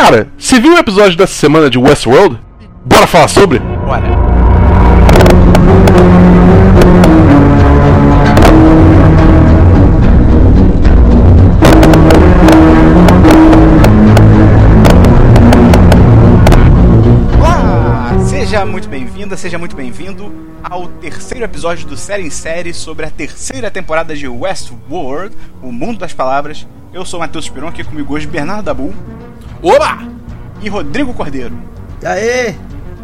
Cara, você viu o episódio dessa semana de Westworld? Bora falar sobre? Bora. Seja muito bem-vinda, seja muito bem-vindo ao terceiro episódio do Série em Série sobre a terceira temporada de Westworld, o mundo das palavras. Eu sou o Matheus Peron, aqui comigo hoje Bernardo Dabu Oba! e Rodrigo Cordeiro. E aí?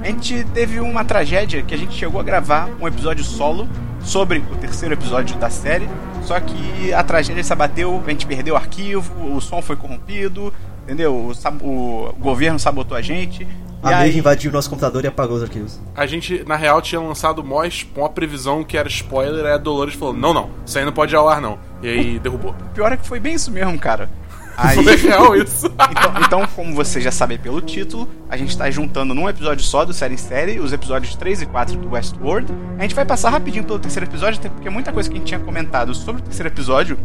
A gente teve uma tragédia que a gente chegou a gravar um episódio solo sobre o terceiro episódio da série. Só que a tragédia se abateu, a gente perdeu o arquivo, o som foi corrompido, entendeu? O, sab- o governo sabotou a gente. A e aí, invadiu nosso computador e apagou os arquivos. A gente, na real, tinha lançado mó, uma previsão que era spoiler, aí a Dolores falou: não, não, isso aí não pode ir ao ar, não. E aí derrubou. o pior é que foi bem isso mesmo, cara. Aí, Foi real isso. então, então, como vocês já sabem pelo título, a gente tá juntando num episódio só do Série em Série, os episódios 3 e 4 do Westworld. A gente vai passar rapidinho pelo terceiro episódio, até porque muita coisa que a gente tinha comentado sobre o terceiro episódio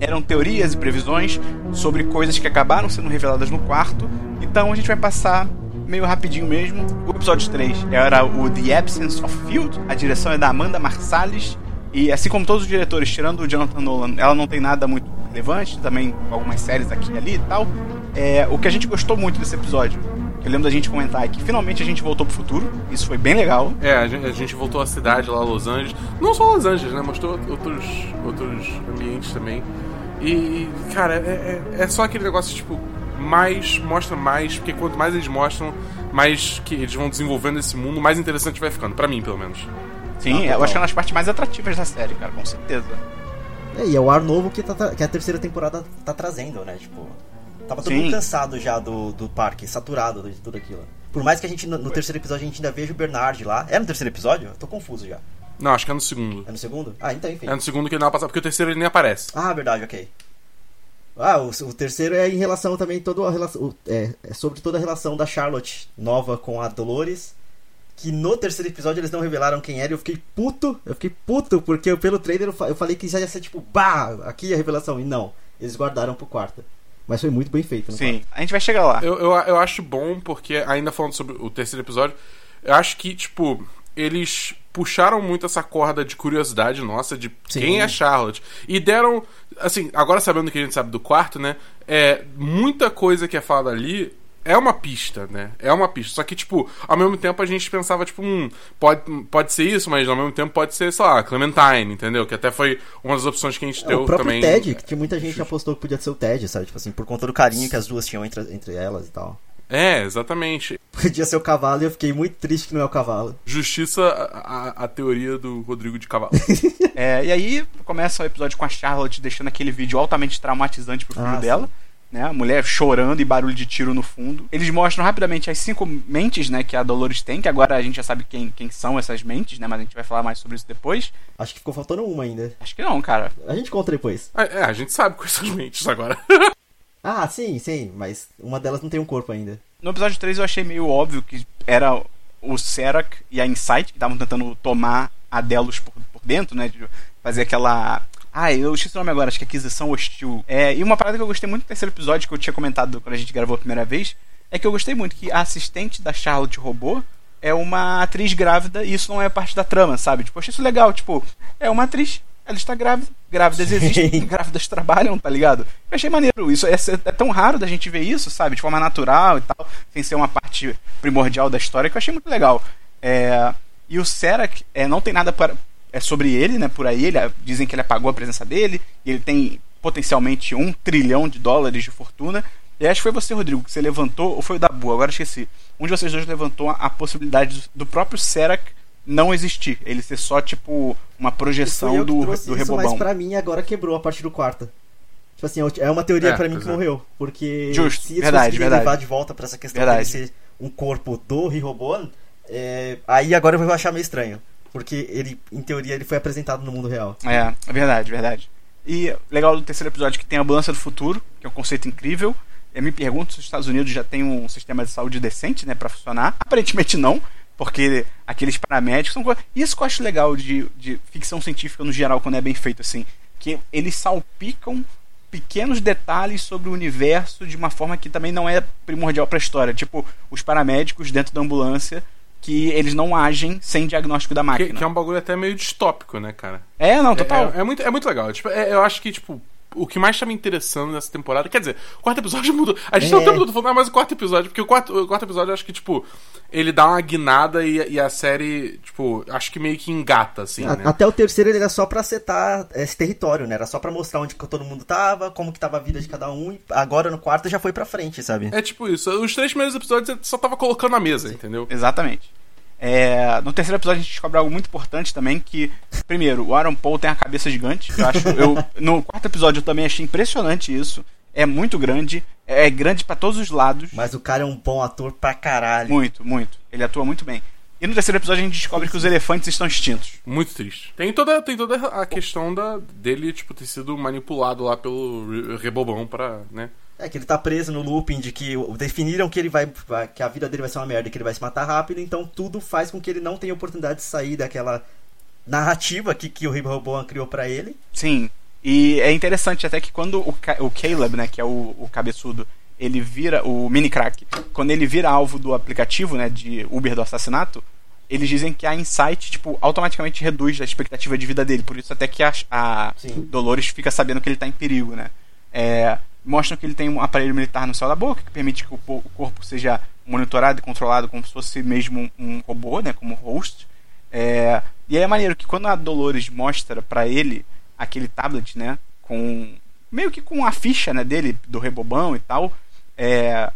eram teorias e previsões sobre coisas que acabaram sendo reveladas no quarto. Então a gente vai passar meio rapidinho mesmo. O episódio 3 era o The Absence of Field, a direção é da Amanda Marsalis. E assim como todos os diretores, tirando o Jonathan Nolan, ela não tem nada muito relevante, também algumas séries aqui e ali e tal. É, o que a gente gostou muito desse episódio, que eu lembro da gente comentar, é que finalmente a gente voltou pro futuro. Isso foi bem legal. É, a gente, a gente voltou à cidade lá, Los Angeles. Não só Los Angeles, né? Mostrou outros, outros ambientes também. E, cara, é, é, é só aquele negócio, tipo, mais, mostra mais, porque quanto mais eles mostram, mais que eles vão desenvolvendo esse mundo, mais interessante vai ficando, pra mim, pelo menos. Sim, Ah, eu acho que é uma das partes mais atrativas da série, cara, com certeza. É, e é o ar novo que, tá- que a terceira temporada tá trazendo, né? Tipo, tava todo Sim. mundo cansado já do, do parque, saturado de tudo aquilo. Por mais que a gente, no, no terceiro episódio, a gente ainda veja o Bernard lá. É no terceiro episódio? Eu tô confuso já. Não, acho que é no segundo. É no segundo? Ah, então enfim. É no segundo que ele não vai passar, porque o terceiro ele nem aparece. Ah, verdade, ok. Ah, o, o terceiro é em relação também toda a relação, o- é, é sobre toda a relação da Charlotte nova com a Dolores. Que no terceiro episódio eles não revelaram quem era e eu fiquei puto. Eu fiquei puto porque eu, pelo trailer eu, fa- eu falei que já ia ser tipo, bah, aqui é a revelação. E não, eles guardaram pro quarto. Mas foi muito bem feito, Sim, a gente vai chegar lá. Eu, eu, eu acho bom, porque, ainda falando sobre o terceiro episódio, eu acho que, tipo, eles puxaram muito essa corda de curiosidade nossa de Sim. quem é Charlotte. E deram, assim, agora sabendo que a gente sabe do quarto, né? É, muita coisa que é falada ali é uma pista, né? É uma pista. Só que, tipo, ao mesmo tempo a gente pensava, tipo, hum, pode, pode ser isso, mas ao mesmo tempo pode ser, sei lá, Clementine, entendeu? Que até foi uma das opções que a gente É, deu o próprio também. Ted, que muita gente apostou que podia ser o Ted, sabe? Tipo assim, por conta do carinho que as duas tinham entre, entre elas e tal. É, exatamente. Podia ser o cavalo e eu fiquei muito triste que não é o cavalo. Justiça a, a, a teoria do Rodrigo de Cavalo. É, e aí começa o episódio com a Charlotte deixando aquele vídeo altamente traumatizante pro filho Ah, dela. Né, a mulher chorando e barulho de tiro no fundo. Eles mostram rapidamente as cinco mentes né, que a Dolores tem, que agora a gente já sabe quem, quem são essas mentes, né? Mas a gente vai falar mais sobre isso depois. Acho que ficou faltando uma ainda. Acho que não, cara. A gente conta depois. É, a gente sabe quais são as mentes agora. Ah, sim, sim, mas uma delas não tem um corpo ainda. No episódio 3 eu achei meio óbvio que era o Serac e a Insight que estavam tentando tomar a Delos por, por dentro, né? De fazer aquela. Ah, eu esqueci o nome agora, acho que é aquisição hostil. É, e uma parada que eu gostei muito do terceiro episódio, que eu tinha comentado quando a gente gravou a primeira vez, é que eu gostei muito que a assistente da Charlotte robô é uma atriz grávida e isso não é parte da trama, sabe? Tipo, achei isso legal. Tipo, é uma atriz, ela está grávida, grávidas existem, Sim. grávidas trabalham, tá ligado? Eu achei maneiro. Isso é, é tão raro da gente ver isso, sabe? De forma natural e tal, sem ser uma parte primordial da história, que eu achei muito legal. É, e o Serac é, não tem nada para, é sobre ele, né? Por aí, ele, dizem que ele apagou a presença dele, e ele tem potencialmente um trilhão de dólares de fortuna. E acho que foi você, Rodrigo, que você levantou, ou foi o Dabu, agora esqueci. Um de vocês dois levantou a, a possibilidade do, do próprio Serac não existir. Ele ser só, tipo, uma projeção eu que do, trouxe do isso, Rebobão. mas pra mim agora quebrou a partir do quarto. Tipo assim, é uma teoria É, pra mim que é. morreu. Porque Justo, se eles verdade, verdade. levar de volta pra essa questão Verdade. dele ser um corpo do Rihobon, é, aí agora eu vou achar meio estranho. Porque ele, em teoria, ele foi apresentado no mundo real. É, é verdade, verdade. E legal do terceiro episódio que tem a ambulância do futuro, que é um conceito incrível. Eu me pergunto se os Estados Unidos já tem um sistema de saúde decente, né, para funcionar. Aparentemente não, porque aqueles paramédicos são coisas. Isso que eu acho legal de, de ficção científica no geral, quando é bem feito assim. Que eles salpicam pequenos detalhes sobre o universo de uma forma que também não é primordial para a história. Tipo, os paramédicos dentro da ambulância que eles não agem sem diagnóstico da máquina. Que, que é um bagulho até meio distópico, né, cara? É, não, total. É, é, é muito, é muito legal. Tipo, é, eu acho que, tipo, o que mais tá me interessando nessa temporada. Quer dizer, o quarto episódio mudou. A gente é. tá o tempo todo falando, ah, mas o quarto episódio. Porque o quarto, o quarto episódio eu acho que, tipo, ele dá uma guinada e, e a série, tipo, acho que meio que engata, assim. A, né? Até o terceiro ele era só pra setar esse território, né? Era só pra mostrar onde todo mundo tava, como que tava a vida de cada um. E agora no quarto já foi pra frente, sabe? É tipo isso. Os três primeiros episódios só tava colocando a mesa, entendeu? Exatamente. É, no terceiro episódio a gente descobre algo muito importante também, que, primeiro, o Aaron Paul tem a cabeça gigante. Eu acho, eu, no quarto episódio eu também achei impressionante isso. É muito grande, é grande para todos os lados. Mas o cara é um bom ator pra caralho. Muito, muito. Ele atua muito bem. E no terceiro episódio a gente descobre que os elefantes estão extintos. Muito triste. Tem toda, tem toda a questão da, dele, tipo, ter sido manipulado lá pelo Rebobão pra, né? É que ele tá preso no looping de que definiram que ele vai. que a vida dele vai ser uma merda, que ele vai se matar rápido, então tudo faz com que ele não tenha oportunidade de sair daquela narrativa que, que o Rehoboam criou para ele. Sim. E é interessante até que quando o, o Caleb, né, que é o, o cabeçudo, ele vira. o mini crack, quando ele vira alvo do aplicativo, né, de Uber do assassinato, eles dizem que a Insight, tipo, automaticamente reduz a expectativa de vida dele. Por isso até que a, a Dolores fica sabendo que ele tá em perigo, né? É, mostram que ele tem um aparelho militar no céu da boca, que permite que o, corpo seja monitorado e controlado como se fosse mesmo um, robô, né, como host. É, e aí é maneiro que quando a Dolores mostra para ele aquele tablet, né, com meio que com a ficha, né, dele do rebobão e tal, é,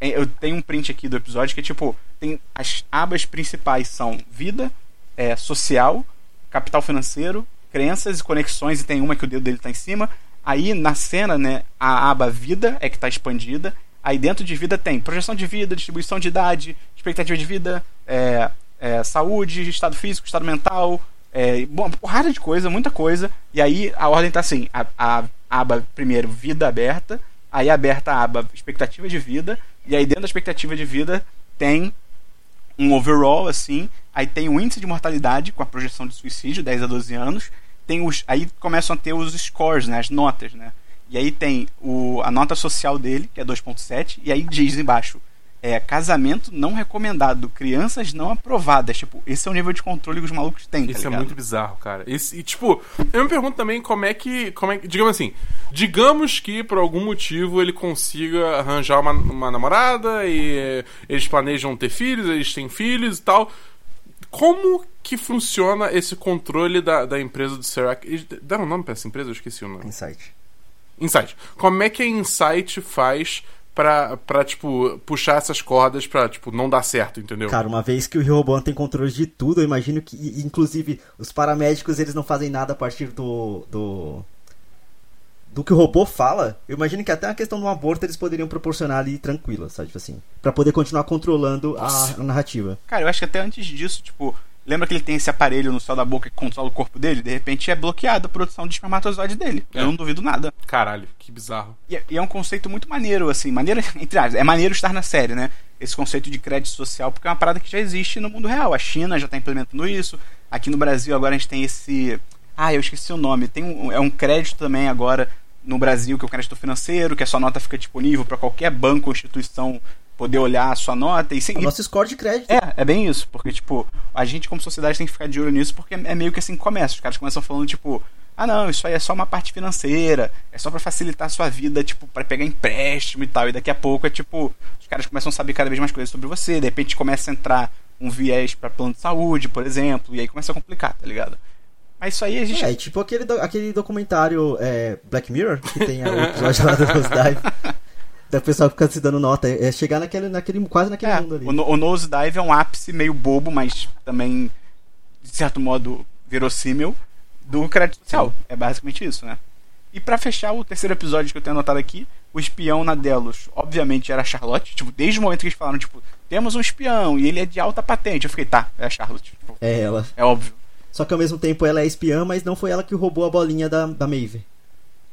é, eu tenho um print aqui do episódio que é tipo tem as abas principais são vida, é, social, capital financeiro, crenças e conexões e tem uma que o dedo dele está em cima Aí na cena, né, a aba vida é que está expandida. Aí dentro de vida tem projeção de vida, distribuição de idade, expectativa de vida, é, é, saúde, estado físico, estado mental, é, porrada de coisa, muita coisa. E aí a ordem tá assim: a, a, aba primeiro vida aberta, aí aberta a aba expectativa de vida, e aí dentro da expectativa de vida tem um overall assim, aí tem o índice de mortalidade com a projeção de suicídio, 10 a 12 anos, tem os. Aí começam a ter os scores, né? As notas, né? E aí tem o, a nota social dele, que é 2.7, e aí diz embaixo. É, casamento não recomendado, crianças não aprovadas. Tipo, esse é o nível de controle que os malucos têm. Tá Isso é muito bizarro, cara. Esse, e, tipo, eu me pergunto também como é que. Como é, digamos assim, digamos que por algum motivo ele consiga arranjar uma, uma namorada e eles planejam ter filhos, eles têm filhos e tal. Como que funciona esse controle da, da empresa do Serac? Deram um nome pra essa empresa? Eu esqueci o nome. Insight. Insight. Como é que a Insight faz pra, pra tipo, puxar essas cordas pra, tipo, não dar certo, entendeu? Cara, uma vez que o Rehoboam tem controle de tudo, eu imagino que, inclusive, os paramédicos, eles não fazem nada a partir do... do... Do que o robô fala, eu imagino que até a questão do aborto eles poderiam proporcionar ali tranquila, sabe? Tipo assim. para poder continuar controlando a, a narrativa. Cara, eu acho que até antes disso, tipo, Lembra que ele tem esse aparelho no céu da boca que controla o corpo dele? De repente é bloqueada a produção de espermatozoide dele. É. Eu não duvido nada. Caralho, que bizarro. E, é, e, é um conceito muito maneiro, assim. Maneiro, entre aspas, é maneiro estar na série, né? Esse conceito de crédito social, porque é uma parada que já existe no mundo real. A China já está implementando isso. Aqui no Brasil agora a gente tem esse. Ah, eu esqueci o nome. Tem um, é um crédito também agora no Brasil, que é o crédito financeiro, que a sua nota fica disponível para qualquer banco ou instituição poder olhar a sua nota e sim. Nosso score de crédito. É, é bem isso, porque tipo, a gente como sociedade tem que ficar de olho nisso porque é meio que assim que começa. Os caras começam falando tipo, ah não, isso aí é só uma parte financeira, é só para facilitar a sua vida, tipo, para pegar empréstimo e tal. E daqui a pouco é tipo, os caras começam a saber cada vez mais coisas sobre você, de repente começa a entrar um viés para plano de saúde, por exemplo, e aí começa a complicar, tá ligado? Mas isso aí a gente. É, tipo aquele, do, aquele documentário é, Black Mirror, que tem o episódio lá do Rose Dive. Da pessoa ficar se dando nota. É chegar naquele, naquele, quase naquele é, mundo ali. O, o Nose Dive é um ápice meio bobo, mas também, de certo modo, verossímil do crédito social. Sim. É basicamente isso, né? E para fechar o terceiro episódio que eu tenho anotado aqui, o espião na Delos, obviamente era a Charlotte. Tipo, desde o momento que eles falaram, tipo, temos um espião e ele é de alta patente. Eu fiquei, tá, é a Charlotte. Tipo, é ela. É óbvio. Só que ao mesmo tempo ela é espiã, mas não foi ela que roubou a bolinha da, da Maeve.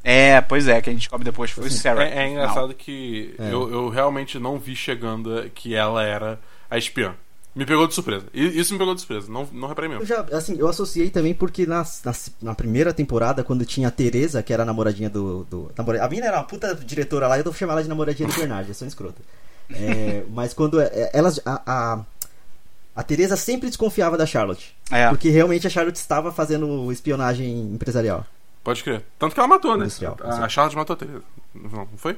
É, pois é, que a gente descobre depois foi assim, o Sarah. É, é engraçado não. que é. Eu, eu realmente não vi chegando que ela era a espiã. Me pegou de surpresa. Isso me pegou de surpresa. Não, não reparei Eu mesmo. já, assim, eu associei também porque na, na, na primeira temporada, quando tinha a Teresa, que era a namoradinha do. do a mina era uma puta diretora lá, eu vou chamar ela de namoradinha do Bernard, eu sou um escroto. É, mas quando é, elas. A, a, a Teresa sempre desconfiava da Charlotte. É. Porque realmente a Charlotte estava fazendo espionagem empresarial. Pode crer. Tanto que ela matou, né? Industrial, A. Charlotte matou a Teresa. Não, foi?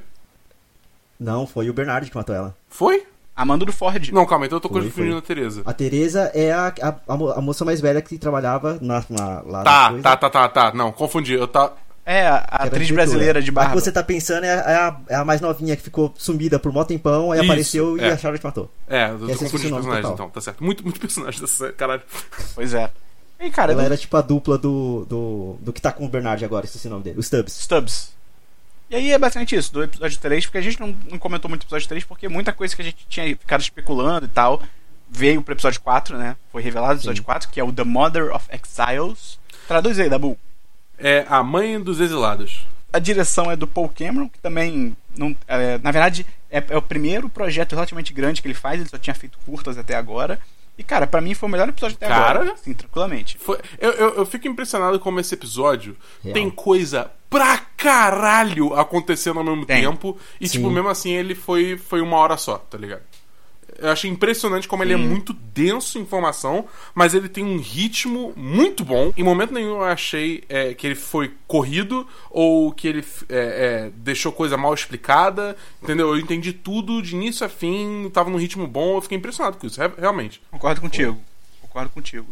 Não, foi o Bernard que matou ela. Foi? Amanda do Ford. Não, calma, então eu tô Foi, confundindo a Teresa. A Teresa é a, a, a mo- a moça mais velha que trabalhava na, na, lá na Tá, coisa, tá, tá, tá, tá. Não, confundi. Eu tá. É, a atriz brasileira de A barba. que você tá pensando é, é a, é a mais novinha que ficou sumida por mó tempão, aí Isso, apareceu e é. a Charlotte matou. É, eu tô Esse é o confundindo os personagens, total. então, tá certo. Muito, muito personagem dessa série, caralho. Pois é. E, cara, Ela era tipo a dupla do, do, do que tá com o Bernard agora, esqueci o nome dele, o Stubbs. Stubbs. E aí é basicamente isso, do episódio 3, porque a gente não, não comentou muito do episódio 3, porque muita coisa que a gente tinha ficado especulando e tal veio pro episódio 4, né? Foi revelado no episódio Sim. 4, que é o The Mother of Exiles. Traduz aí, Dabu. É a mãe dos exilados. A direção é do Paul Cameron, que também. Não, é, na verdade, é, é o primeiro projeto relativamente grande que ele faz, ele só tinha feito curtas até agora. E, cara, pra mim foi o melhor episódio até Cara. agora. Sim, tranquilamente. Foi, eu, eu, eu fico impressionado como esse episódio Real. tem coisa pra caralho acontecendo ao mesmo Tem. tempo. E, Sim. tipo, mesmo assim, ele foi, foi uma hora só, tá ligado? Eu achei impressionante como ele é Sim. muito denso em informação, mas ele tem um ritmo muito bom. Em momento nenhum eu achei é, que ele foi corrido ou que ele é, é, deixou coisa mal explicada, entendeu? Eu entendi tudo de início a fim, tava num ritmo bom, eu fiquei impressionado com isso, re- realmente. Concordo contigo. Concordo contigo.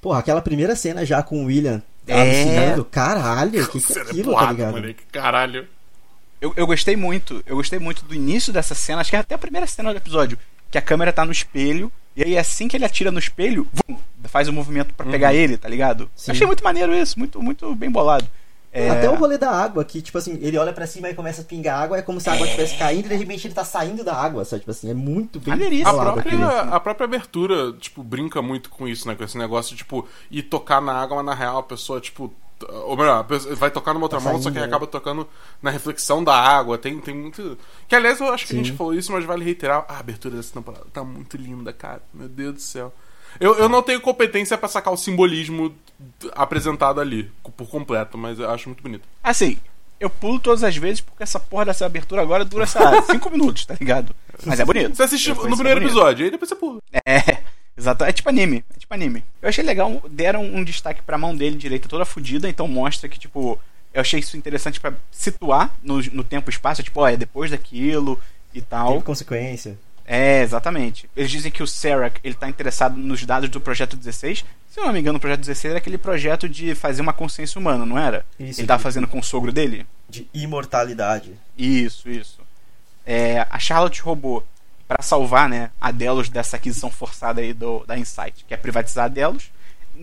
Porra, aquela primeira cena já com o William É. alucinando, caralho, que que é Cena aquilo, porrada, tá ligado? moleque, caralho. Eu, eu gostei muito, eu gostei muito do início dessa cena, acho que é até a primeira cena do episódio, que a câmera tá no espelho, e aí assim que ele atira no espelho, vum, faz o movimento pra pegar ele, tá ligado? Sim. Achei muito maneiro isso, muito, muito bem bolado. É, Até o rolê da água, que, tipo assim, ele olha pra cima e começa a pingar água, é como se a água estivesse caindo e de repente ele tá saindo da água, sabe? Tipo assim, é muito bem Maneiríssimo. A própria, aquilo. a própria abertura, tipo, brinca muito com isso, né? Com esse negócio, tipo, ir tocar na água, mas na real a pessoa, tipo. Ou melhor, vai tocar numa outra Tá mão, só que né? acaba tocando na reflexão da água. Tem, tem muito. Que aliás eu acho que a Sim. gente falou isso, mas vale reiterar. A abertura dessa temporada tá muito linda, cara. Meu Deus do céu. Eu, eu não tenho competência pra sacar o simbolismo apresentado ali, por completo, mas eu acho muito bonito. Assim, eu pulo todas as vezes porque essa porra dessa abertura agora dura, sei lá, 5 minutos, tá ligado? Mas é bonito. Você assiste no é primeiro bonito. episódio, aí depois você pula. É, exato. É tipo anime. É tipo anime. Eu achei legal, deram um destaque pra mão dele direita toda fodida, então mostra que, tipo, eu achei isso interessante pra situar no, no tempo e espaço, tipo, ó, é depois daquilo e tal. Teve consequência. É, exatamente. Eles dizem que o Serac, ele tá interessado nos dados do projeto 16. Se eu não me engano, o projeto 16 era aquele projeto de fazer uma consciência humana, não era? Isso, ele tava isso. fazendo com o sogro dele? De imortalidade. Isso, isso. É, a Charlotte roubou para salvar, né, a Delos dessa aquisição forçada aí do, da Insight, que é privatizar a Delos.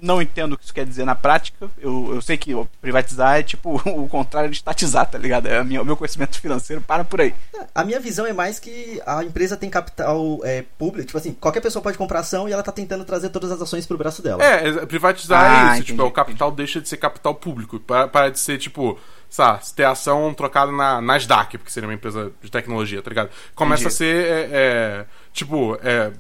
Não entendo o que isso quer dizer na prática. Eu, eu sei que privatizar é tipo o contrário de estatizar, tá ligado? É a minha- o meu conhecimento financeiro para por aí. A minha visão é mais que a empresa tem capital é, público, tipo assim, qualquer pessoa pode comprar ação e ela tá tentando trazer todas as ações pro braço dela. É, privatizar Ah, é isso. entendi, tipo, o capital deixa de ser capital público. Para, para de ser, tipo, sabe, ter ação trocada na Nasdaq, porque seria uma empresa de tecnologia, tá ligado? Começa Entendi. a ser, é, é, tipo, é.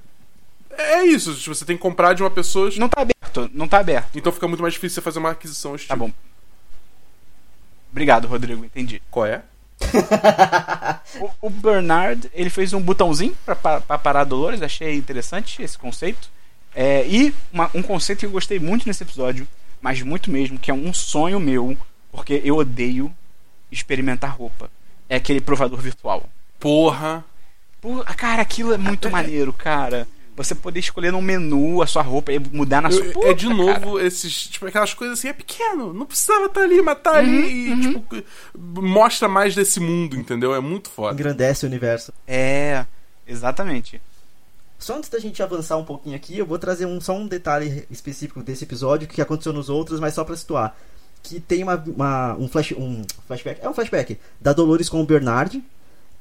É isso, tipo, você tem que comprar de uma pessoa. Não tá aberto, não tá aberto. Então fica muito mais difícil você fazer uma aquisição Tá bom. Obrigado, Rodrigo, entendi. Qual é? O, o Bernard, ele fez um botãozinho pra, pa- pra parar Dolores, achei interessante esse conceito. É, e uma- um conceito que eu gostei muito nesse episódio, mas muito mesmo, que é um sonho meu, porque eu odeio experimentar roupa. É aquele provador virtual. Porra. Pô, cara, aquilo é muito maneiro, cara. Você poder escolher no menu a sua roupa e mudar na sua. Eu- Puta, é de cara. novo esses. Tipo, aquelas coisas assim, é pequeno, não precisava estar ali, mas tá ali e, Uhum, tipo, mostra mais desse mundo, entendeu? É muito foda. Engrandece o universo. É, exatamente. Só antes da gente avançar um pouquinho aqui, eu vou trazer um, só um detalhe específico desse episódio que aconteceu nos outros, mas só pra situar. Que tem uma, uma- um, flash, um flashback, é um flashback, da Dolores com o Bernard.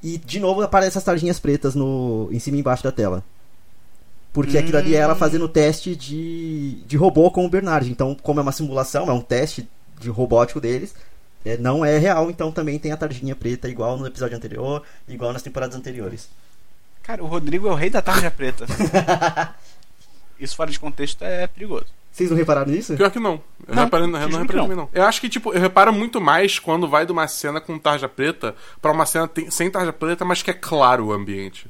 E de novo aparecem as tarjinhas pretas no, em cima e embaixo da tela. Porque aquilo ali é ela fazendo o teste de, de robô com o Bernard. Então, como é uma simulação, é um teste de robótico deles, é, não é real, então também tem a tarjinha preta igual no episódio anterior, igual nas temporadas anteriores. Cara, o Rodrigo é o rei da tarja preta. isso fora de contexto é perigoso. Vocês não repararam nisso? Pior que não. Eu Não, reparei, não que reparei não. também não. Eu acho que, tipo, eu reparo muito mais quando vai de uma cena com tarja preta pra uma cena tem- sem tarja preta, mas que é claro o ambiente.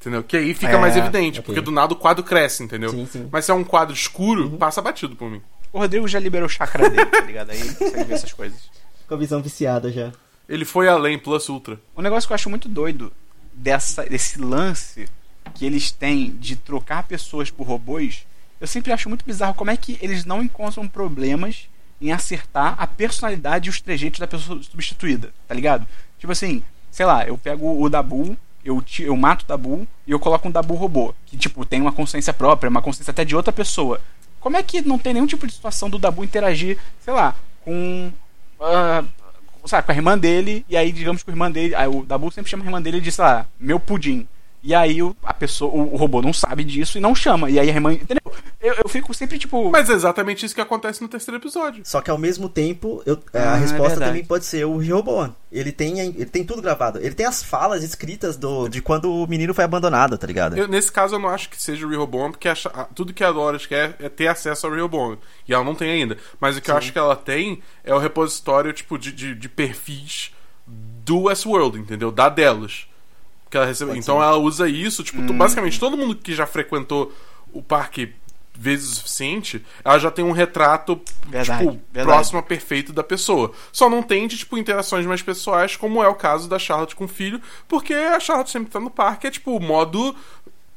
Entendeu? Que aí fica É, mais evidente, ok. porque do nada o quadro cresce, entendeu? Sim, sim. Mas se é um quadro escuro, passa batido por mim. O Rodrigo já liberou o chakra dele, tá ligado? Aí ele consegue ver essas coisas. Com a visão viciada já. Ele foi além, plus ultra. Um negócio que eu acho muito doido dessa, desse lance que eles têm de trocar pessoas por robôs, eu sempre acho muito bizarro como é que eles não encontram problemas em acertar a personalidade e os trejeitos da pessoa substituída, tá ligado? Tipo assim, sei lá, eu pego o Dabu, eu, eu mato o Dabu e eu coloco um Dabu robô, que tipo, tem uma consciência própria, uma consciência até de outra pessoa. Como é que não tem nenhum tipo de situação do Dabu interagir, sei lá, com ah, sabe, com a irmã dele, e aí digamos que a irmã dele, aí o Dabu sempre chama a irmã dele de, sei lá, meu pudim. E aí o, a pessoa, o, o robô não sabe disso e não chama. E aí a irmã, entendeu? Eu, eu fico sempre tipo, Mas é exatamente isso que acontece no terceiro episódio. Só que ao mesmo tempo, eu- a Ah, é resposta verdade. também pode ser o Rehoboam. Ele tem, ele tem tudo gravado. Ele tem as falas escritas do, de quando o menino foi abandonado, tá ligado? Eu- nesse caso, eu não acho que seja o Rehoboam, porque a tudo que a Dolores quer é ter acesso ao Rehoboam. E ela não tem ainda. Mas o que eu acho que ela tem é o repositório tipo, de, de, de perfis do Westworld, entendeu? Da Delos. Que ela recebe. Pode Então ser. ela usa isso, tipo, Hum. tu- basicamente todo mundo que já frequentou o parque vezes o suficiente, ela já tem um retrato Verdade, tipo, verdade. próximo a perfeito da pessoa. Só não tem de tipo interações mais pessoais, como é o caso da Charlotte com o filho, porque a Charlotte sempre tá no parque, é tipo modo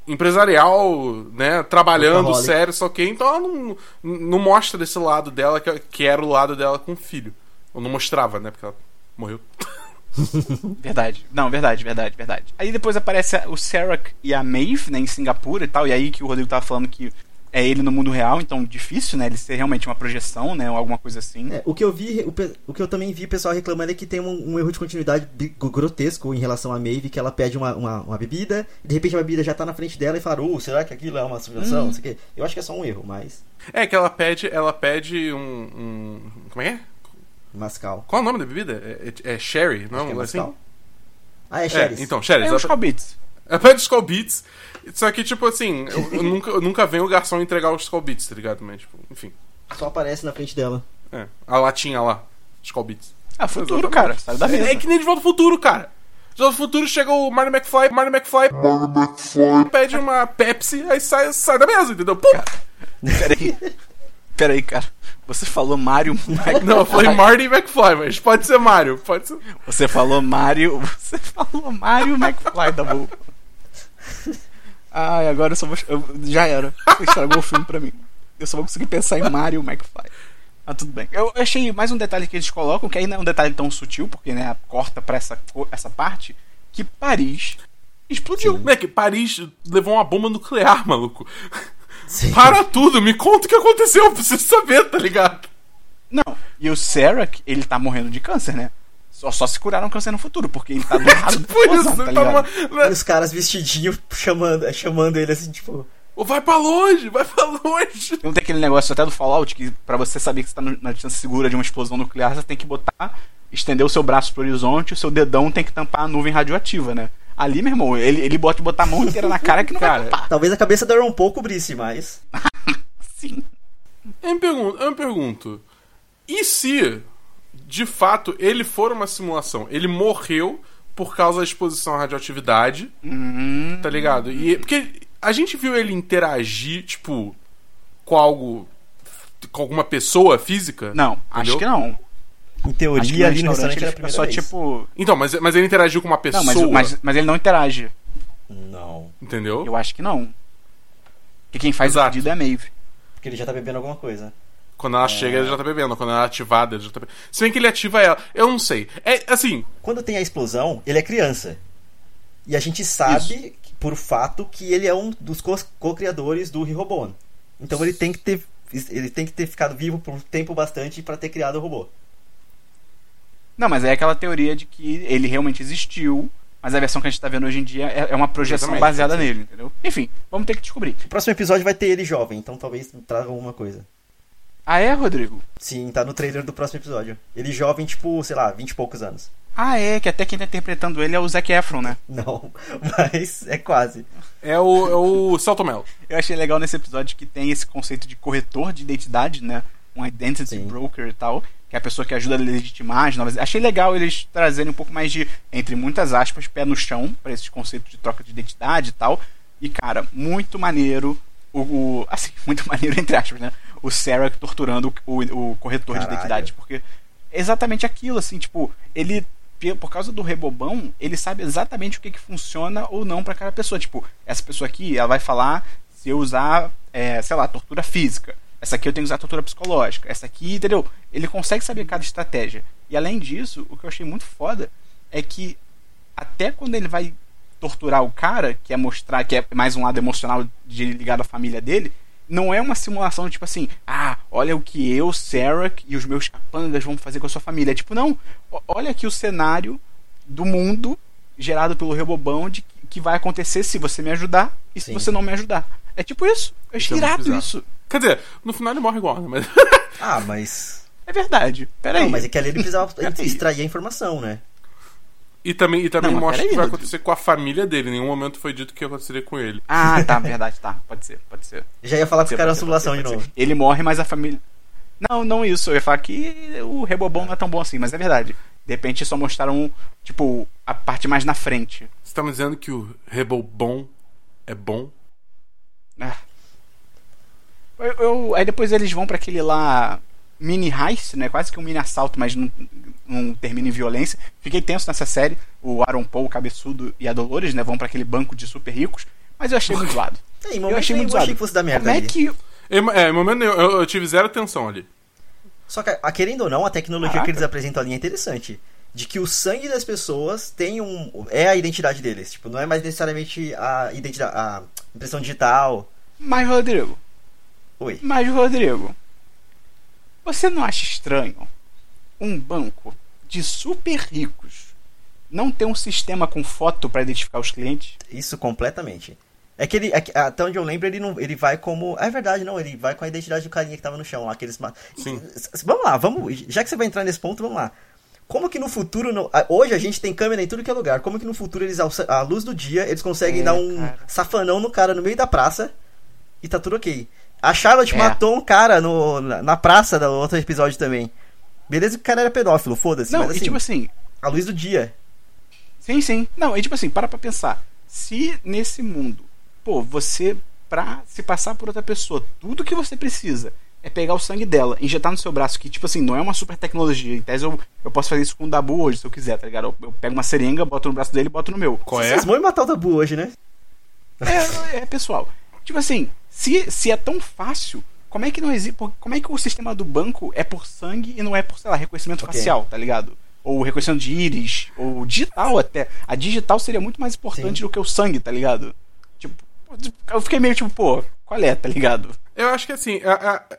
empresarial, né, trabalhando sério, só que então ela não, não mostra desse lado dela que, que era o lado dela com o filho. Ou não mostrava, né, porque ela morreu. Verdade. Não, verdade, verdade, verdade. Aí depois aparece o Serac e a Maeve, né, em Singapura e tal, e aí que o Rodrigo tava falando que é ele no mundo real, então difícil, né, ele ser realmente uma projeção, né, ou alguma coisa assim. É, o que eu vi, o, o que eu também vi o pessoal reclamando é que tem um, um erro de continuidade grotesco em relação a Maeve, que ela pede uma, uma, uma bebida, e de repente a bebida já tá na frente dela e fala, uh, será que aquilo é uma simulação? Não sei o quê. Eu acho que é só um erro, mas. É que ela pede, ela pede um, um- como é? É? Mascal. Qual é o nome da bebida? É, é- é sherry, não? Acho que é Um assim? mascal. Ah, é É, Sherry. então, sherry. É exata- os Callbits. É pede Skull Beats. Só que, tipo assim, eu, eu nunca, eu nunca venho o garçom entregar os Skull Beats, tá ligado? Mas, tipo, enfim. Só aparece na frente dela. É, a latinha lá. Skull Beats. Ah, futuro, cara, da mesa. É, é que nem de volta ao futuro, cara. De volta ao futuro chega o Mario McFly, Mario McFly, Mario McFly pede uma Pepsi, aí sai, sai da mesa, entendeu? Pum! Peraí. Peraí, cara. Você falou Mario Mc- Não, eu falei Marty McFly, mas pode ser Mario, pode ser. Você falou Mario. Você falou Mario McFly da boa. Ai, agora eu só vou. eu- já era. Você estragou o filme pra mim. Eu só vou conseguir pensar em Mario McFly. Ah, tudo bem. Eu achei mais um detalhe que eles colocam, que aí não é um detalhe tão sutil, porque né, corta pra essa, essa parte, que Paris explodiu. Moleque, Paris levou uma bomba nuclear, maluco. Sim. Para tudo, me conta o que aconteceu, eu preciso saber, tá ligado? Não, e o Serac, ele tá morrendo de câncer, né? Só, só se curaram câncer no futuro, porque ele tá do lado do Por isso, tá ele tá ligado? numa. E os caras vestidinho chamando, chamando ele assim, tipo. Ô, Vai pra longe, vai pra longe. Não tem aquele negócio até do Fallout que pra você saber que você tá no- na distância segura de uma explosão nuclear, você tem que botar, estender o seu braço pro horizonte, o seu dedão tem que tampar a nuvem radioativa, né? Ali, meu irmão, ele, ele bota botar a mão inteira na cara que não Cara, vai. Talvez a cabeça dela um pouco brisse, mas. Sim. Eu me pergunto, eu me pergunto. E se, de fato, ele for uma simulação? Ele morreu por causa da exposição à radioatividade, Hum, tá ligado? E, porque a gente viu ele interagir, tipo, com algo. com alguma pessoa física? não, acho Entendeu? que não. Em teoria, ali no restaurante ele era a fica primeira só vez. tipo. Então, mas, mas ele interagiu com uma pessoa. Não, mas, mas, mas ele não interage. Não. Entendeu? Eu acho que não. Porque quem faz Exato. o pedido é a Maeve. Porque ele já tá bebendo alguma coisa. Quando ela chega, ele já tá bebendo. Quando ela é ativada, ele já tá bebendo. Se bem que ele ativa ela. Eu não sei. É assim. Quando tem a explosão, ele é criança. E a gente sabe, que, por fato, que ele é um dos co- co-criadores do Rehoboam. Então ele tem que ter. Ele tem que ter ficado vivo por tempo bastante pra ter criado o robô. Não, mas é aquela teoria de que ele realmente existiu, mas a versão que a gente tá vendo hoje em dia é é uma projeção Exatamente, baseada nele, entendeu? Enfim, vamos ter que descobrir. O próximo episódio vai ter ele jovem, então talvez traga alguma coisa. Ah, é, Rodrigo? Sim, tá no trailer do próximo episódio. Ele jovem, tipo, sei lá, 20 e poucos anos. Ah, é, que até quem tá interpretando ele é o Zac Efron, né? Não, mas é quase. É o, é o Celto Mello. Eu achei legal nesse episódio que tem esse conceito de corretor de identidade, né? Um identity Sim. broker e tal, que é a pessoa que ajuda a legitimar as novas. Achei legal eles trazerem um pouco mais de, entre muitas aspas, pé no chão para esses conceitos de troca de identidade e tal. E, cara, muito maneiro. O, o- assim, muito maneiro, entre aspas, né? O Sarah torturando o, o corretor de Caralho. identidade. Porque é exatamente aquilo, assim, tipo, ele. Por causa do rebobão, ele sabe exatamente o que, que funciona ou não para cada pessoa. Tipo, essa pessoa aqui, ela vai falar se eu usar, é, sei lá, tortura física. Essa aqui eu tenho que usar tortura psicológica. Essa aqui, entendeu? Ele consegue saber cada estratégia. E além disso, o que eu achei muito foda é que até quando ele vai torturar o cara, que é mostrar que é mais um lado emocional de ligado à família dele, não é uma simulação tipo assim, ah, olha o que eu, Sarah e os meus capangas vão fazer com a sua família. É tipo, não, olha aqui o cenário do mundo gerado pelo Rebobão de que- vai acontecer se você me ajudar e se Sim. você não me ajudar. É tipo isso. Eu Isso achei é muito irado bizarro. isso. Quer dizer, no final ele morre igual, né? Mas... Ah, mas. É verdade. Peraí. Não, mas é que ali ele precisava Peraí. extrair a informação, né? E também, e também Não, mostra o que vai acontecer com a família dele. Em nenhum momento foi dito o que aconteceria com ele. Ah, tá, verdade, tá. Pode ser, pode ser. Já ia falar que os caras pode ser, simulação pode de novo. ser. Ele morre, mas a família. Não, não isso. Eu ia falar que o Rebobão não é tão bom assim, mas é verdade. De repente só mostraram, tipo, a parte mais na frente. Você tá me dizendo que o Rebel bom é bom? Ah. Eu, eu- aí depois eles vão pra aquele lá mini heist, né? Quase que um mini assalto, mas não, não termina em violência. Fiquei tenso nessa série. O Aaron Paul, o cabeçudo e a Dolores, né? Vão pra aquele banco de super ricos. Mas eu achei muito zoado. É, Eu achei muito eu achei zoado. que fosse dar merda Como é ali. que. Em- É, em momento nenhum, eu, eu tive zero atenção ali. Só que, a- querendo ou não, a tecnologia Caraca. que eles apresentam ali é interessante. De que o sangue das pessoas tem um. é a identidade deles. Tipo, não é mais necessariamente a identidade. a impressão digital. Mas, Rodrigo, Oi. Mas, Rodrigo, você não acha estranho um banco de super ricos não ter um sistema com foto para identificar os clientes? Isso completamente. É que ele, é que- até onde eu lembro, ele não, ele vai como. É verdade, não, ele vai com a identidade do carinha que tava no chão lá, aqueles. Sim. Vamos lá, vamos. Já que você vai entrar nesse ponto, vamos lá. Como que no futuro. no- hoje a gente tem câmera em tudo que é lugar. Como que no futuro eles, à luz do dia, eles conseguem É, dar um cara. safanão no cara no meio da praça e tá tudo ok. A Charlotte É. matou um cara no, na, na praça do outro episódio também. Beleza que o cara era pedófilo, foda-se. não, mas e assim, tipo assim, à luz do dia. sim, sim. Não, e tipo assim, para pra pensar. Se nesse mundo, pô, você, pra se passar por outra pessoa, tudo que você precisa é pegar o sangue dela, injetar no seu braço, que, tipo assim, não é uma super tecnologia. Em tese, eu, eu posso fazer isso com o Dabu hoje, se eu quiser, tá ligado? Eu, eu pego uma seringa, boto no braço dele e boto no meu. Qual é? Vocês vão me matar o tabu hoje, né? É, é pessoal. Tipo assim, se, se é tão fácil, como é que não existe. Como é que o sistema do banco é por sangue e não é por, sei lá, reconhecimento Ok. facial, tá ligado? Ou reconhecimento de íris, ou digital até. A digital seria muito mais importante Sim. do que o sangue, tá ligado? Tipo, eu fiquei meio tipo, pô, qual é, tá ligado? Eu acho que assim, a- a-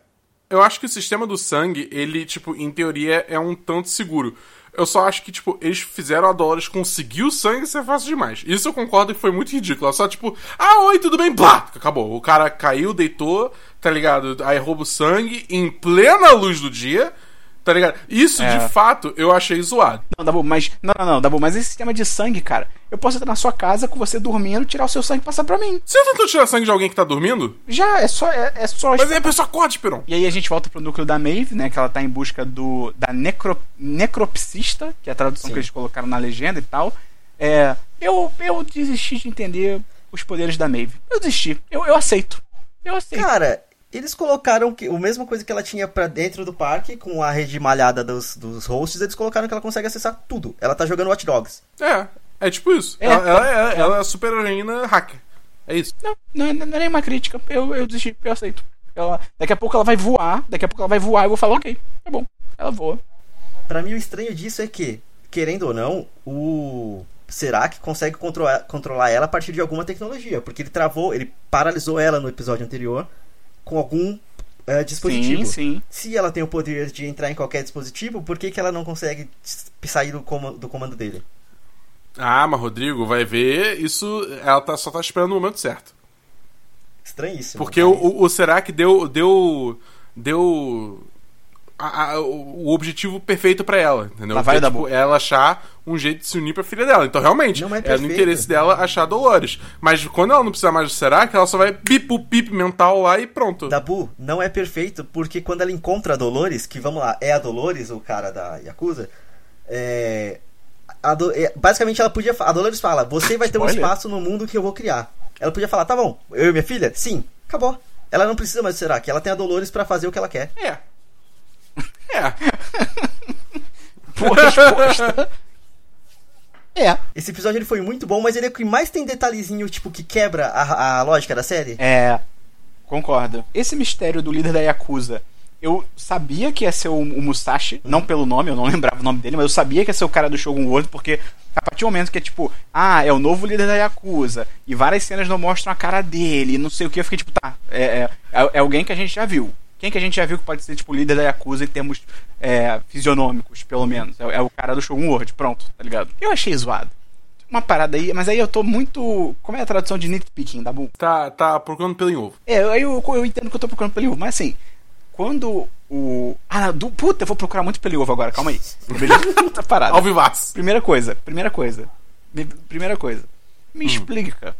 eu acho que o sistema do sangue, ele, tipo, em teoria, é um tanto seguro. Eu só acho que, tipo, eles fizeram a Dolores conseguir o sangue ser fácil demais. Isso eu concordo que foi muito ridículo. Só, tipo, ah, oi, tudo bem? Blá! Acabou. O cara caiu, deitou, tá ligado? Aí rouba o sangue em plena luz do dia, tá ligado? Isso, É. de fato, eu achei zoado. Não, Dabu, mas. Não, não, não, Dabu, mas esse sistema de sangue, cara, eu posso entrar na sua casa com você dormindo, tirar o seu sangue e passar pra mim. Você tentou tirar sangue de alguém que tá dormindo? Já, é só. É, é só Mas aí a pessoa acorda, Esperon. E aí a gente volta pro núcleo da Maeve, né? Que ela tá em busca do da necro, necropsista, que é a tradução Sim. que eles colocaram na legenda e tal. É, eu, eu desisti de entender os poderes da Maeve. Eu desisti. Eu, eu aceito. Eu aceito. Cara, eles colocaram que a mesma coisa que ela tinha pra dentro do parque, com a rede malhada dos, dos hosts, eles colocaram que ela consegue acessar tudo. Ela tá jogando Watch Dogs. É, é tipo isso. É. Ela, ela é, ela é a super heroína hacker. É isso. Não, não, não é nem uma crítica. Eu, eu desisti. Eu aceito. Ela, daqui a pouco ela vai voar. Daqui a pouco ela vai voar. Eu vou falar, ok, tá bom. Ela voa. Pra mim, o estranho disso é que, querendo ou não, o Serac consegue controlar, controlar ela a partir de alguma tecnologia. Porque ele travou, ele paralisou ela no episódio anterior com algum eh, dispositivo. Sim, sim. Se ela tem o poder de entrar em qualquer dispositivo, por que, que ela não consegue sair do, coma- do comando dele? Ah, mas Rodrigo, vai ver, isso. Ela tá, só tá esperando o momento certo. Estranhíssimo. Porque mas- o, o, o Serac deu. deu. deu. A- a- o objetivo perfeito pra ela, entendeu? Que é, o tipo, ela achar um jeito de se unir pra filha dela. Então, realmente, Não é é no interesse dela achar Dolores. Mas quando ela não precisar mais do Serac, ela só vai bip o pip mental lá e pronto. Dabu não é perfeito porque quando ela encontra a Dolores, que vamos lá, é a Dolores, o cara da Yakuza, é, Do- é, basicamente ela podia. A Dolores fala: Você vai ter um espaço no mundo que eu vou criar. Ela podia falar: Tá bom, eu e minha filha? Sim, acabou. Ela não precisa mais do Serac, ela tem a Dolores pra fazer o que ela quer. É. É. Boa resposta. É. Esse episódio ele foi muito bom, mas ele é o que mais tem detalhezinho, tipo, que quebra a, a lógica da série. É. Concordo. Esse mistério do líder da Yakuza. Eu sabia que ia ser o, o Musashi, não pelo nome, eu não lembrava o nome dele, mas eu sabia que ia ser o cara do Shogun World, porque a partir do momento que é tipo, ah, é o novo líder da Yakuza, e várias cenas não mostram a cara dele, e não sei o que, eu fiquei tipo, tá, é, é, é- é alguém que a gente já viu. Quem que a gente já viu que pode ser, tipo, líder da Yakuza em termos é, fisionômicos, pelo menos? É, é o cara do Shogun World, pronto, tá ligado? Eu achei zoado. Uma parada aí, mas aí eu tô muito. Como é a tradução de nitpicking, da Bu? Tá, tá procurando pelo em ovo. É, aí eu, eu entendo que eu tô procurando pelo ovo, mas assim, quando o. Ah, do, puta, eu vou procurar muito pelo ovo agora, calma aí. Outra parada. Ao vivaço. Primeira coisa, primeira coisa. Me- Primeira coisa. Me explica.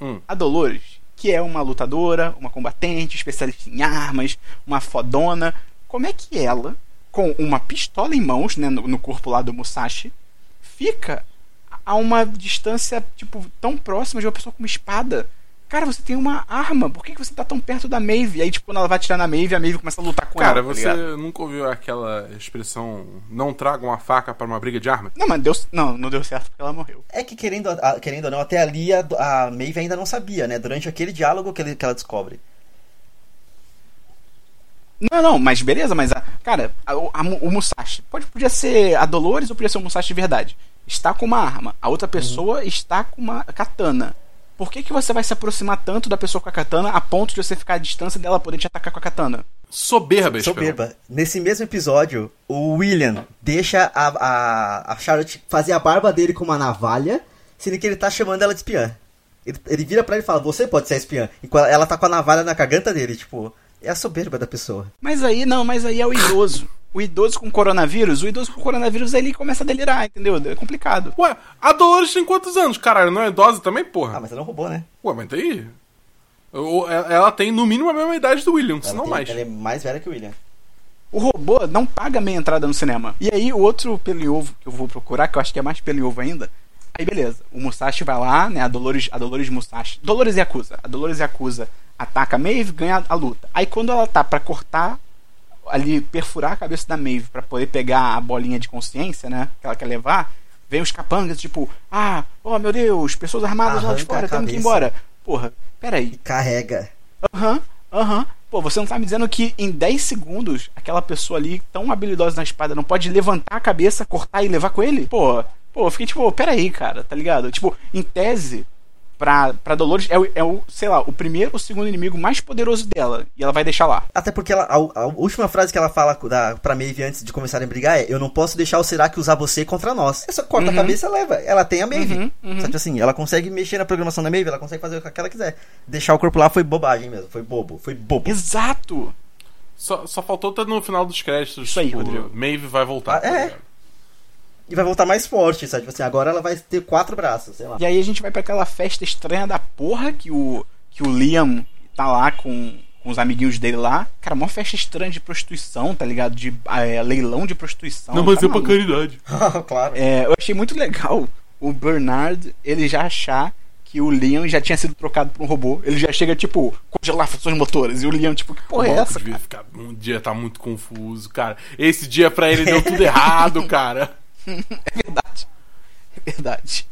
Hum. A Dolores, que é uma lutadora, uma combatente, especialista em armas, uma fodona, como é que ela, com uma pistola em mãos, né, no, no corpo lá do Musashi, fica a uma distância, tipo, tão próxima de uma pessoa com uma espada? Cara, você tem uma arma, por que, que você tá tão perto da Maeve? E aí, tipo, quando ela vai atirar na Maeve, a Maeve começa a lutar com Cara, ela. tá você ligado? nunca ouviu aquela expressão não traga uma faca para uma briga de arma? Não, mas deu. Não, não deu certo porque ela morreu. É que querendo, a- querendo ou não, até ali a, a Maeve ainda não sabia, né? Durante aquele diálogo que, ele- que ela descobre. Não, não, mas beleza, mas a, cara, a- o- a o Musashi pode, podia ser a Dolores ou podia ser o Musashi de verdade. Está com uma arma, a outra pessoa está com uma katana. Por que, que você vai se aproximar tanto da pessoa com a katana a ponto de você ficar à distância dela poder te atacar com a katana? Soberba. Soberba. Nesse mesmo episódio, o William deixa a, a, a Charlotte fazer a barba dele com uma navalha, sendo que ele tá chamando ela de espiã. Ele, ele vira pra ele e fala, você pode ser a espiã. Enquanto ela tá com a navalha na garganta dele, tipo, é a soberba da pessoa. Mas aí, não, mas aí é o idoso. O idoso com coronavírus, o idoso com coronavírus ele começa a delirar, entendeu? É complicado. Ué, a Dolores tem quantos anos? Caralho, não é idosa também, porra? Ah, mas ela não roubou, né? Ué, mas daí. Ou- Ela tem no mínimo a mesma idade do William, se não tem- mais. ela é mais velha que o William. O robô não paga meia entrada no cinema. E aí, o outro pelo ovo que eu vou procurar, que eu acho que é mais pelo ovo ainda. Aí, beleza. O Musashi vai lá, né? A Dolores, a Dolores Musashi. Dolores Yakuza. A Dolores Yakuza ataca a Maeve, ganha a luta. Aí, quando ela tá pra cortar, ali, perfurar a cabeça da Maeve pra poder pegar a bolinha de consciência, né? Que ela quer levar, vem os capangas, tipo, ah, oh meu Deus, pessoas armadas lá de Arranca fora, temos que ir embora. Porra, peraí. Carrega. Aham, aham. Pô, você não tá me dizendo que em 10 segundos aquela pessoa ali, tão habilidosa na espada, não pode levantar a cabeça, cortar e levar com ele? Pô, pô, eu fiquei tipo, peraí, cara, tá ligado? Tipo, em tese, pra, pra Dolores é o, é o, sei lá, o primeiro ou segundo inimigo mais poderoso dela. E ela vai deixar lá. Até porque ela, a, a última frase que ela fala da, pra Maeve antes de começarem a brigar é: Eu não posso deixar o Serac usar você contra nós. É só corta a cabeça e leva. Ela tem a Maeve. Uhum, uhum. Só que assim, ela consegue mexer na programação da Maeve, ela consegue fazer o que ela quiser. Deixar o corpo lá foi bobagem mesmo. Foi bobo. Foi bobo. Exato! Só, só faltou estar no final dos créditos. Isso aí, tipo, Rodrigo. Maeve vai voltar. Ah, tá é. ligado? E vai voltar mais forte, sabe? Tipo assim, agora ela vai ter quatro braços, sei lá. E aí a gente vai pra aquela festa estranha da porra que o, que o Liam tá lá com, com os amiguinhos dele lá. Cara, uma festa estranha de prostituição, tá ligado? De é, leilão de prostituição. Não, mas tá é pra caridade. claro. É, eu achei muito legal o Bernard ele já achar que o Liam já tinha sido trocado por um robô. Ele já chega, tipo, congelar funções motoras. E o Liam, tipo, que porra é essa? devia ficar, um dia tá muito confuso, cara. Esse dia pra ele deu tudo errado, cara. É verdade. É verdade.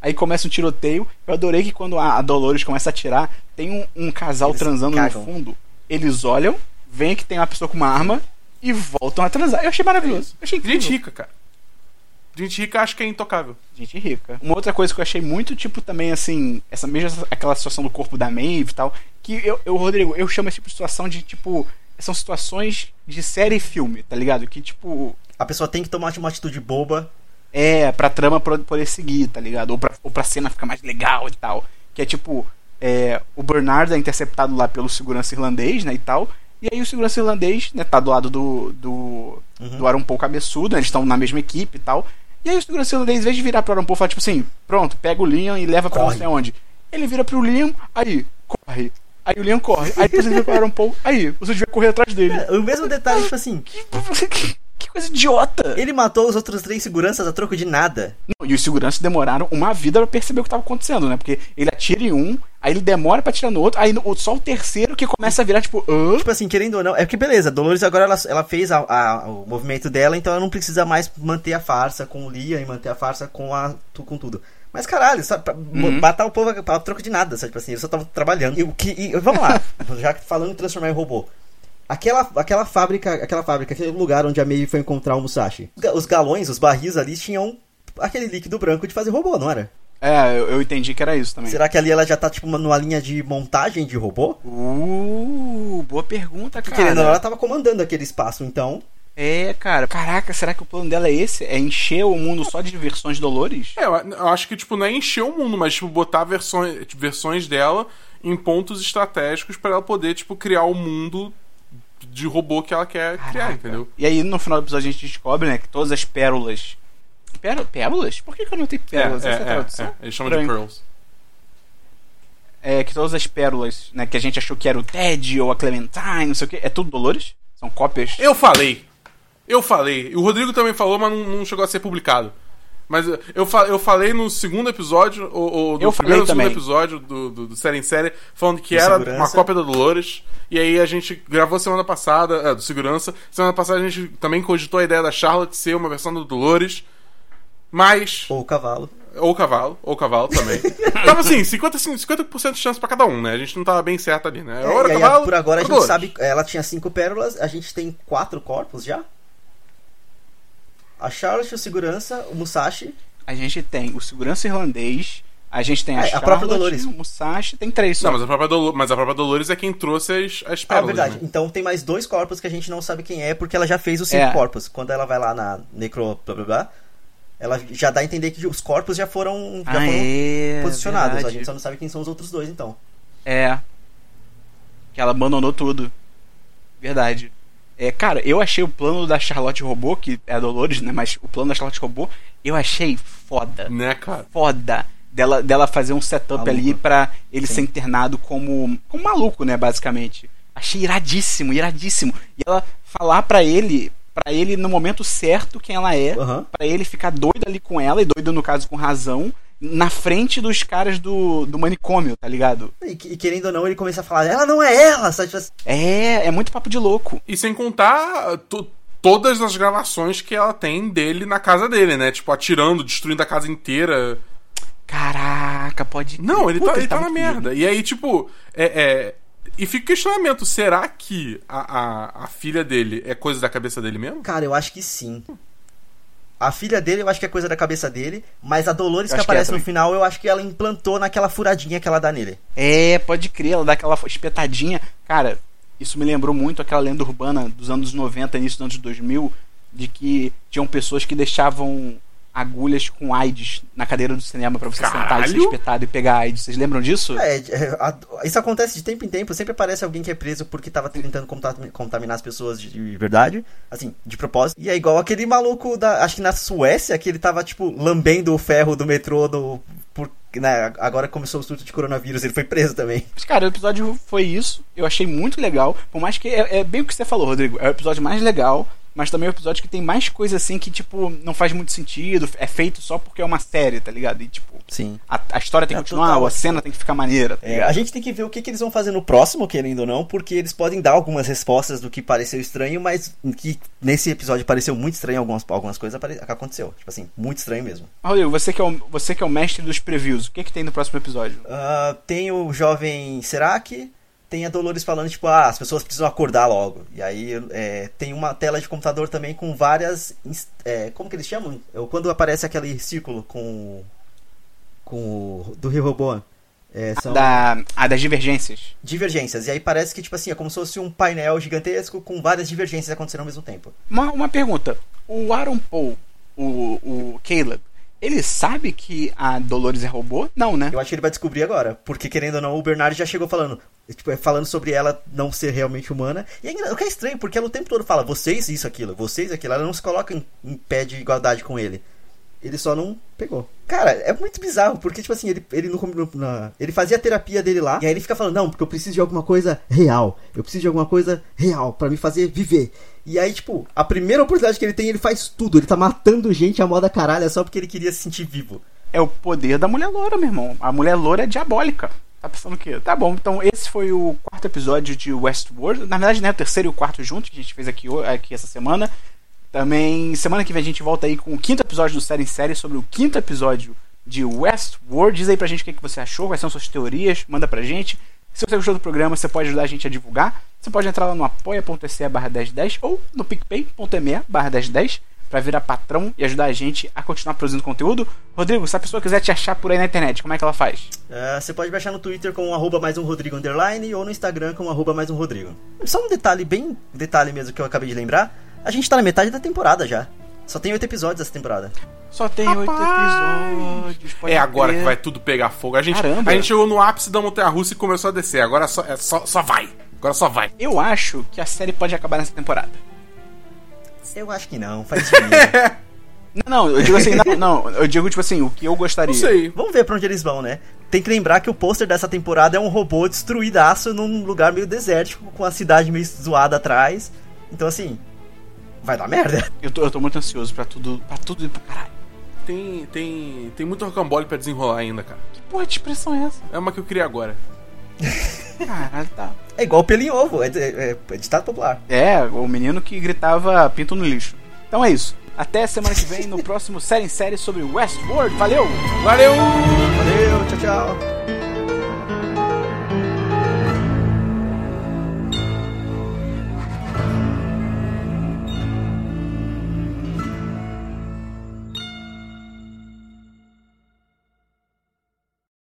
Aí começa um tiroteio. Eu adorei que quando a Dolores começa a atirar, tem um, um casal Eles transando cagam. no fundo. Eles olham, veem que tem uma pessoa com uma arma e voltam a transar. Eu achei maravilhoso. Eu achei incrível. Gente rica, cara. Gente rica acho que é intocável. Gente rica. Uma outra coisa que eu achei muito, tipo, também, assim, essa mesma aquela situação do corpo da Maeve e tal, que eu, eu, Rodrigo, eu chamo esse tipo de situação de, tipo, são situações de série e filme, tá ligado? Que, tipo, A pessoa tem que tomar uma atitude boba. é pra trama poder seguir, tá ligado? Ou pra, ou pra cena ficar mais legal e tal. Que é, tipo, é, o Bernard é interceptado lá pelo segurança irlandês, né, e tal, E aí o segurança irlandês, né, tá do lado do. do. Uhum. do Aaron Paul cabeçudo, né, eles estão na mesma equipe e tal. E aí o segurança irlandês, em vez de virar pro Aaron Paul e falar, tipo assim, pronto, pega o Liam e leva pra não sei onde. Ele vira pro Liam, aí, corre. Aí o Liam corre. Aí ele vira pro Aaron Paul, aí, você devia correr atrás dele. O mesmo detalhe, tipo assim, Que, coisa idiota! ele matou os outros três seguranças a troco de nada. Não, e os seguranças demoraram uma vida pra perceber o que tava acontecendo, né? Porque ele atira em um, aí ele demora pra atirar no outro, aí no- só o terceiro que começa a virar, tipo, hã? Tipo assim, querendo ou não, é que beleza, a Dolores agora ela, ela fez a- a- o movimento dela, então ela não precisa mais manter a farsa com o Liam e manter a farsa com, a, com tudo. Mas caralho, sabe, pra Uhum. matar o povo a a troco de nada, sabe? Tipo assim, eles só estavam trabalhando. E, o que, e vamos lá, já que falando em transformar em robô. Aquela, aquela fábrica, aquela fábrica, aquele lugar onde a May foi encontrar o Musashi. Os ga- Os galões, os barris ali tinham aquele líquido branco de fazer robô, não era? É, eu, eu entendi que era isso também. Será que ali ela já tá, tipo, numa linha de montagem de robô? Uh, boa pergunta, cara. Querendo ela tava comandando aquele espaço, então. É, cara. Caraca, será que o plano dela é esse? É encher o mundo só de versões Dolores? É, eu eu acho que, tipo, não é encher o mundo, mas, tipo, botar versões, versões dela em pontos estratégicos pra ela poder, tipo, criar o mundo de robô que ela quer criar, Caraca. entendeu? E aí, no final do episódio, a gente descobre, né, que todas as pérolas. Péro- Pérolas? Por que, que eu não tenho pérolas? é, Essa é a é, tradução? é. Eles chamam de Estranho. Pearls. É, que todas as pérolas, né, que a gente achou que era o Ted ou a Clementine, não sei o que, é tudo Dolores? São cópias? Eu falei. Eu falei. E o Rodrigo também falou, mas não, não chegou a ser publicado. Mas eu, fa eu falei no segundo episódio, ou, ou no Eu primeiro segundo episódio do, do, do Série em Série, falando que Do era Segurança. uma cópia da Dolores. E aí a gente gravou semana passada, é, do Segurança. Semana passada a gente também cogitou a ideia da Charlotte ser uma versão da Dolores. Mas. Ou o cavalo. Ou o cavalo, ou o cavalo também. tava assim, 50%, 50 de chance pra cada um, né? A gente não tava bem certo ali, né? É, aí, cavalo, por agora a gente Dolores. sabe. Ela tinha cinco pérolas, a gente tem quatro corpos já. A Charlotte, o segurança, o Musashi. A gente tem o segurança irlandês, a gente tem a, É, a Charlotte, própria Dolores. o Musashi, tem três só. Não, mas a própria, Dolo- mas a própria Dolores é quem trouxe as, as Ah, pérolas. verdade. né? Então tem mais dois corpos que a gente não sabe quem é, porque ela já fez os cinco É. corpos. Quando ela vai lá na Necro. blá blá blá, ela já dá a entender que os corpos já foram, já Ah, foram é, posicionados. verdade. A gente só não sabe quem são os outros dois, então. É. Que ela abandonou tudo. Verdade. É, cara, eu achei o plano da Charlotte Robô, que é a Dolores, né? Mas o plano da Charlotte Robô, eu achei foda. Né, cara? Foda. Dela, dela fazer um setup Maluco. ali pra ele Sim. ser internado como, como maluco, né? Basicamente. Achei iradíssimo, iradíssimo. E ela falar pra ele, pra ele no momento certo quem ela é, Aham. Pra ele ficar doido ali com ela, e doido no caso com razão, na frente dos caras do, do manicômio, tá ligado? E, e querendo ou não, ele começa a falar, ela não é ela, sabe? Tipo assim, É, é muito papo de louco. E sem contar to- todas as gravações que ela tem dele na casa dele, né? Tipo, atirando, destruindo a casa inteira. Caraca, pode. Não, ele Puta, tá, ele tá na muito merda. E aí, tipo, é. é- E fica o questionamento: será que a, a, a filha dele é coisa da cabeça dele mesmo? Cara, eu acho que sim. A filha dele, eu acho que é coisa da cabeça dele, mas a Dolores que acho que é aparece no final, eu acho que ela implantou naquela furadinha que ela dá nele. É, pode crer, ela dá aquela espetadinha. Cara, isso me lembrou muito aquela lenda urbana dos anos 90, início dos anos 2000, de que tinham pessoas que deixavam agulhas com AIDS na cadeira do cinema pra você sentar e ser Caralho! espetado e pegar AIDS. Vocês lembram disso? É, é, isso acontece de tempo em tempo, sempre aparece alguém que é preso porque tava tentando conta- contaminar as pessoas de, de verdade, assim, de propósito. E é igual aquele maluco da, acho que na Suécia, que ele tava, tipo, lambendo o ferro do metrô no, por, né, agora começou o surto de coronavírus, ele foi preso também. Mas, cara, o episódio foi isso. Eu achei muito legal. Por mais que. É, é bem o que você falou, Rodrigo. É o episódio mais legal. Mas também é o episódio que tem mais coisa assim que, tipo, não faz muito sentido. É feito só porque é uma série, tá ligado? E, tipo, Sim. a, a história tem que É, continuar, total. a cena tem que ficar maneira. Tá É, a gente tem que ver o que, que eles vão fazer no próximo, querendo ou não, porque eles podem dar algumas respostas do que pareceu estranho, mas que nesse episódio pareceu muito estranho algumas, algumas coisas apare- aconteceu. Tipo assim, muito estranho mesmo. Rodrigo, você que, é o, você que é o mestre dos previews, o que, que tem no próximo episódio? Ah, tem o jovem Serac, tem a Dolores falando, tipo, ah, as pessoas precisam acordar logo. E aí é, tem uma tela de computador também com várias. é, como que eles chamam? É, Quando aparece aquele círculo com. com o. do Rio Roboan. É, são Da, a das divergências. divergências. E aí parece que, tipo assim, é como se fosse um painel gigantesco com várias divergências acontecendo ao mesmo tempo. Uma, uma pergunta. O Aaron Paul, o, o Caleb, ele sabe que a Dolores é robô? Não, né? Eu acho que ele vai descobrir agora. Porque, querendo ou não, o Bernard já chegou falando: Tipo, é falando sobre ela não ser realmente humana. E é, o que é estranho, porque ela o tempo todo fala, vocês isso, aquilo, vocês aquilo. Ela não se coloca em, em pé de igualdade com ele. Ele só não pegou. Cara, é muito bizarro, porque, tipo assim, ele, ele, na, ele fazia a terapia dele lá, e aí ele fica falando, não, porque eu preciso de alguma coisa real. Eu preciso de alguma coisa real para me fazer viver. E aí, tipo, a primeira oportunidade que ele tem, ele faz tudo. Ele tá matando gente a moda caralho só porque ele queria se sentir vivo. É o poder da mulher loura, meu irmão. A mulher loura é diabólica. Tá pensando o quê? Tá bom, então esse foi o quarto episódio de Westworld. Na verdade, né, o terceiro e o quarto juntos que a gente fez aqui, aqui essa semana. Também, semana que vem a gente volta aí com o quinto episódio do Série em Série sobre o quinto episódio de Westworld. Diz aí pra gente o que, que você achou, quais são suas teorias, manda pra gente. Se você gostou do programa, você pode ajudar a gente a divulgar. Você pode entrar lá no apoia.se barra 1010 ou no picpay.me barra 1010 para virar patrão e ajudar a gente a continuar produzindo conteúdo. Rodrigo, se a pessoa quiser te achar por aí na internet, como é que ela faz? Uh, você pode me achar no Twitter com arroba mais um Rodrigo underline ou no Instagram com arroba mais um Rodrigo. Só um detalhe, bem detalhe mesmo que eu acabei de lembrar. A gente tá na metade da temporada já. Só tem oito episódios essa temporada. Só tem oito episódios. É agora que vai tudo pegar fogo. A gente, Caramba. a gente chegou no ápice da montanha russa e começou a descer. Agora só, é, só, só vai. Agora só vai. Eu acho que a série pode acabar nessa temporada. Eu acho que não, faz sentido. Não, não, eu digo assim, não, não, eu digo tipo assim, o que eu gostaria. Não sei. Vamos ver pra onde eles vão, né? Tem que lembrar que o pôster dessa temporada é um robô destruídaço num lugar meio desértico, com a cidade meio zoada atrás. Então, assim, vai dar merda. Eu tô, eu tô muito ansioso pra tudo, pra tudo ir pra caralho. Tem, tem, tem muito rocambole pra desenrolar ainda, cara. Que porra de expressão é essa? É uma que eu queria agora. Caralho, tá. É igual pelo em ovo, é, é, é ditado popular. É, o menino que gritava pinto no lixo. Então é isso. Até semana que vem no próximo Série em Série sobre Westworld. Valeu! Valeu! Valeu, tchau, tchau.